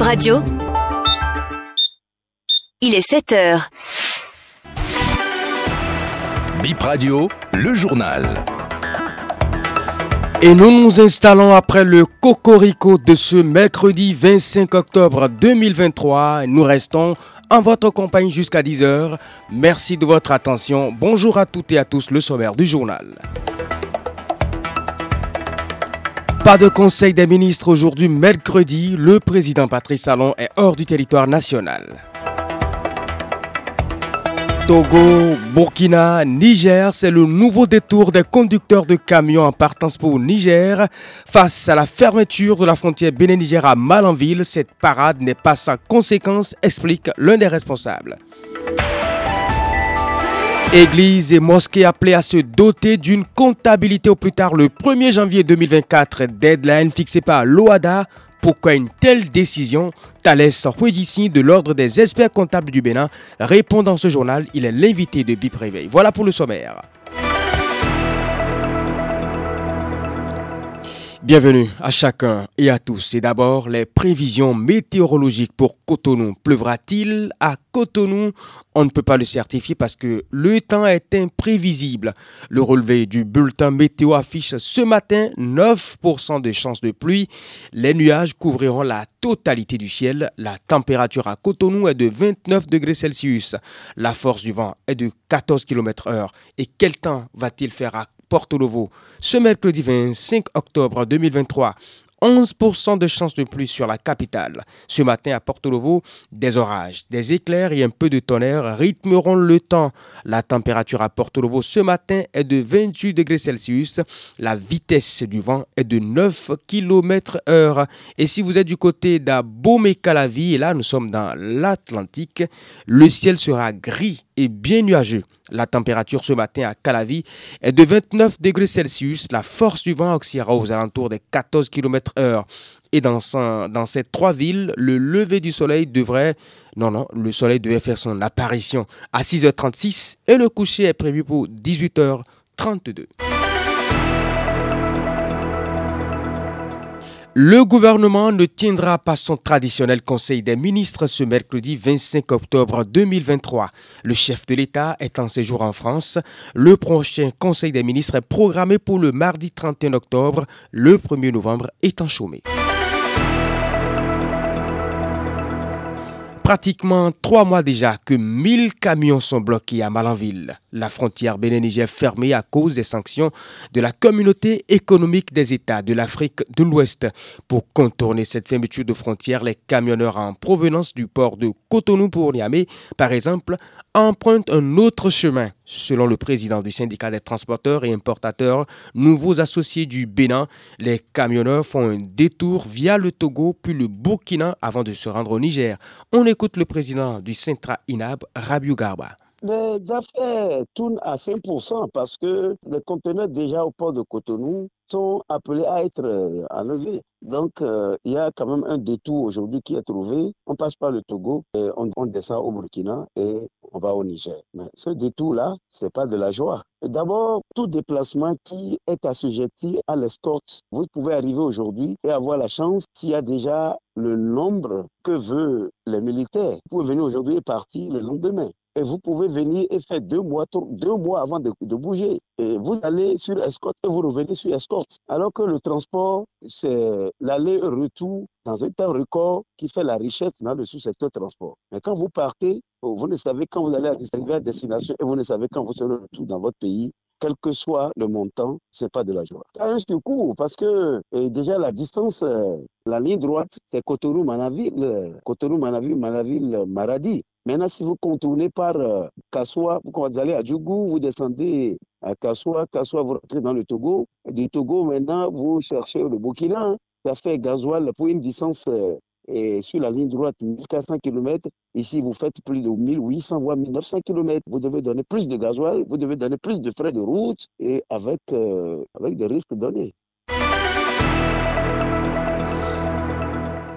Bip Radio. Il est 7 heures. Bip Radio, le journal. Et nous nous installons après le cocorico de ce mercredi 25 octobre 2023. Nous restons en votre compagnie jusqu'à 10h. Merci de votre attention. Bonjour à toutes et à tous, le sommaire du journal. Pas de conseil des ministres aujourd'hui mercredi. Le président Patrice Talon est hors du territoire national. Togo, Burkina, Niger, c'est le nouveau détour des conducteurs de camions en partance pour Niger. Face à la fermeture de la frontière Bénin-Niger à Malanville, cette parade n'est pas sans conséquence, explique l'un des responsables. Église et mosquées appelées à se doter d'une comptabilité au plus tard le 1er janvier 2024, deadline fixée par l'OADA. Pourquoi une telle décision? Thalès Huedici de l'Ordre des experts comptables du Bénin répond dans ce journal. Il est l'invité de Bip Réveil. Voilà pour le sommaire. Bienvenue à chacun et à tous. Et d'abord, les prévisions météorologiques pour Cotonou. Pleuvra-t-il à Cotonou? On ne peut pas le certifier parce que le temps est imprévisible. Le relevé du bulletin météo affiche ce matin 9% de chances de pluie. Les nuages couvriront la totalité du ciel. La température à Cotonou est de 29 degrés Celsius. La force du vent est de 14 km heure. Et quel temps va-t-il faire à Porto Novo. Ce mercredi 25 octobre 2023, 11% de chances de pluie sur la capitale. Ce matin à Porto Novo, des orages, des éclairs et un peu de tonnerre rythmeront le temps. La température à Porto Novo ce matin est de 28 degrés Celsius. La vitesse du vent est de 9 km heure. Et si vous êtes du côté d'Abomey-Calavi, et là nous sommes dans l'Atlantique, le ciel sera gris et bien nuageux. La température ce matin à Calavi est de 29 degrés Celsius. La force du vent oscillera aux alentours des 14 km heure. Et dans, dans ces trois villes, le lever du soleil devrait... Non, non, le soleil devait faire son apparition à 6h36 et le coucher est prévu pour 18h32. Le gouvernement ne tiendra pas son traditionnel conseil des ministres ce mercredi 25 octobre 2023. Le chef de l'État est en séjour en France. Le prochain conseil des ministres est programmé pour le mardi 31 octobre, le 1er novembre étant chômé. Pratiquement trois mois déjà que 1000 camions sont bloqués à Malanville. La frontière bénin fermée à cause des sanctions de la communauté économique des États de l'Afrique de l'Ouest. Pour contourner cette fermeture de frontière, les camionneurs en provenance du port de Cotonou pour Niamey, par exemple, empruntent un autre chemin. Selon le président du syndicat des transporteurs et importateurs, nouveaux associés du Bénin, les camionneurs font un détour via le Togo puis le Burkina avant de se rendre au Niger. On écoute le président du Centra INAB, Rabiou Garba. Les affaires tournent à 5% parce que les conteneurs déjà au port de Cotonou sont appelés à être euh, enlevés. Donc, euh, il y a quand même un détour aujourd'hui qui est trouvé. On passe par le Togo, et on, descend au Burkina et on va au Niger. Mais ce détour-là, ce n'est pas de la joie. D'abord, tout déplacement qui est assujetti à l'escorte, vous pouvez arriver aujourd'hui et avoir la chance s'il y a déjà le nombre que veut les militaires. Vous pouvez venir aujourd'hui et partir le lendemain et vous pouvez venir et faire deux mois, deux mois avant de, bouger. Et vous allez sur escorte et vous revenez sur escorte. Alors que le transport, c'est l'aller-retour dans un temps record qui fait la richesse dans le sous-secteur transport. Mais quand vous partez, vous ne savez quand vous allez arriver à destination et vous ne savez quand vous serez retour dans votre pays quel que soit le montant, c'est pas de la joie. Ça un court parce que déjà la distance, euh, la ligne droite, c'est Cotonou-Manaville, Cotonou-Manaville, Manaville-Maradi. Maintenant, si vous contournez par euh, Kassoua, vous allez à Djougou, vous descendez à Kassoua, Kassoua, vous rentrez dans le Togo. Du Togo, maintenant, vous cherchez le Burkina. Ça fait gasoil pour une distance euh, sur la ligne droite 1400 km. Ici, vous faites plus de 1800 voire 1900 km. Vous devez donner plus de gasoil, vous devez donner plus de frais de route et avec, euh, avec des risques donnés.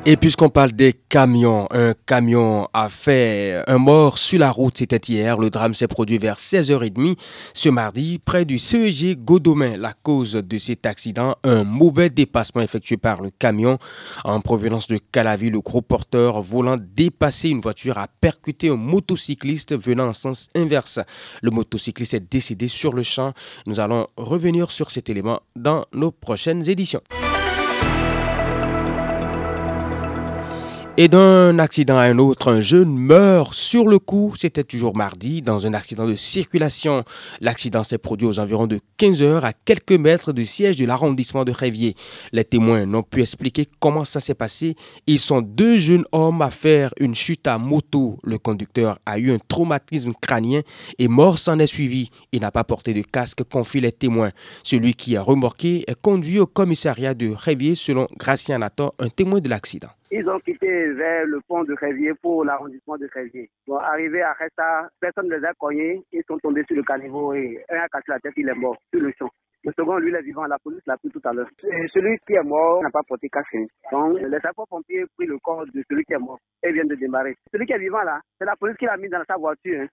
Et puisqu'on parle des camions, un camion a fait un mort sur la route, c'était hier. Le drame s'est produit vers 16h30 ce mardi près du CEG Godomain. La cause de cet accident, un mauvais dépassement effectué par le camion en provenance de Calavi. Le gros porteur voulant dépasser une voiture a percuté un motocycliste venant en sens inverse. Le motocycliste est décédé sur le champ. Nous allons revenir sur cet élément dans nos prochaines éditions. Et d'un accident à un autre, un jeune meurt sur le coup. C'était toujours mardi dans un accident de circulation. L'accident s'est produit aux environs de 15 heures à quelques mètres du siège de l'arrondissement de Révier. Les témoins n'ont pu expliquer comment ça s'est passé. Ils sont deux jeunes hommes à faire une chute à moto. Le conducteur a eu un traumatisme crânien et mort s'en est suivi. Il n'a pas porté de casque, confient les témoins. Celui qui a remorqué est conduit au commissariat de Révier selon Gracien Nathan, un témoin de l'accident. Ils ont quitté vers le pont de Révier pour l'arrondissement de Révier. Bon, arrivé à Resta, personne ne les a cognés. Ils sont tombés sur le caniveau et un a cassé la tête, il est mort sur le champ. Le second, lui, il est vivant. La police l'a pris tout à l'heure. Celui qui est mort n'a pas porté casque. Donc, les sapeurs-pompiers ont pris le corps de celui qui est mort et viennent de démarrer. Celui qui est vivant là, c'est la police qui l'a mis dans sa voiture. Hein.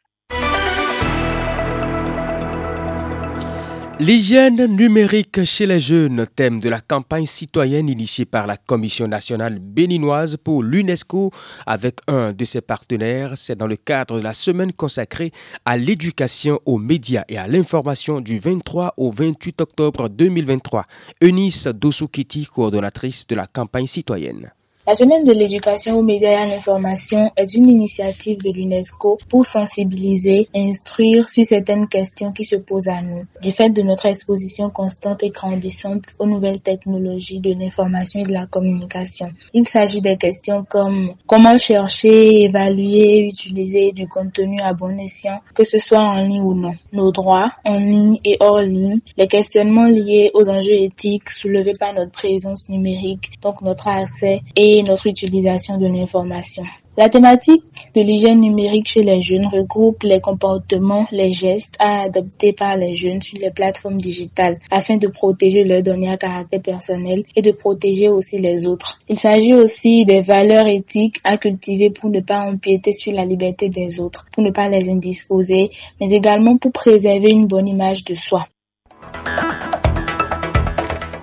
L'hygiène numérique chez les jeunes, thème de la campagne citoyenne initiée par la Commission nationale béninoise pour l'UNESCO avec un de ses partenaires. C'est dans le cadre de la semaine consacrée à l'éducation aux médias et à l'information du 23 au 28 octobre 2023. Eunice Dosukiti, coordonnatrice de la campagne citoyenne. La semaine de l'éducation aux médias et à l'information est une initiative de l'UNESCO pour sensibiliser et instruire sur certaines questions qui se posent à nous. Du fait de notre exposition constante et grandissante aux nouvelles technologies de l'information et de la communication. Il s'agit des questions comme comment chercher, évaluer, utiliser du contenu à bon escient, que ce soit en ligne ou non. Nos droits en ligne et hors ligne, les questionnements liés aux enjeux éthiques soulevés par notre présence numérique, donc notre accès notre utilisation de l'information. La thématique de l'hygiène numérique chez les jeunes regroupe les comportements, les gestes à adopter par les jeunes sur les plateformes digitales afin de protéger leurs données à caractère personnel et de protéger aussi les autres. Il s'agit aussi des valeurs éthiques à cultiver pour ne pas empiéter sur la liberté des autres, pour ne pas les indisposer, mais également pour préserver une bonne image de soi.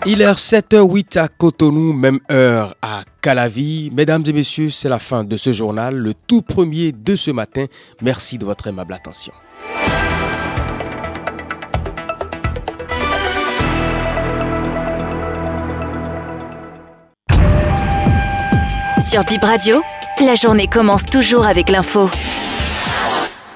Il est 7h08 à Cotonou, même heure à Calavi. Mesdames et messieurs, c'est la fin de ce journal, le tout premier de ce matin. Merci de votre aimable attention. Sur Bib Radio, la journée commence toujours avec l'info.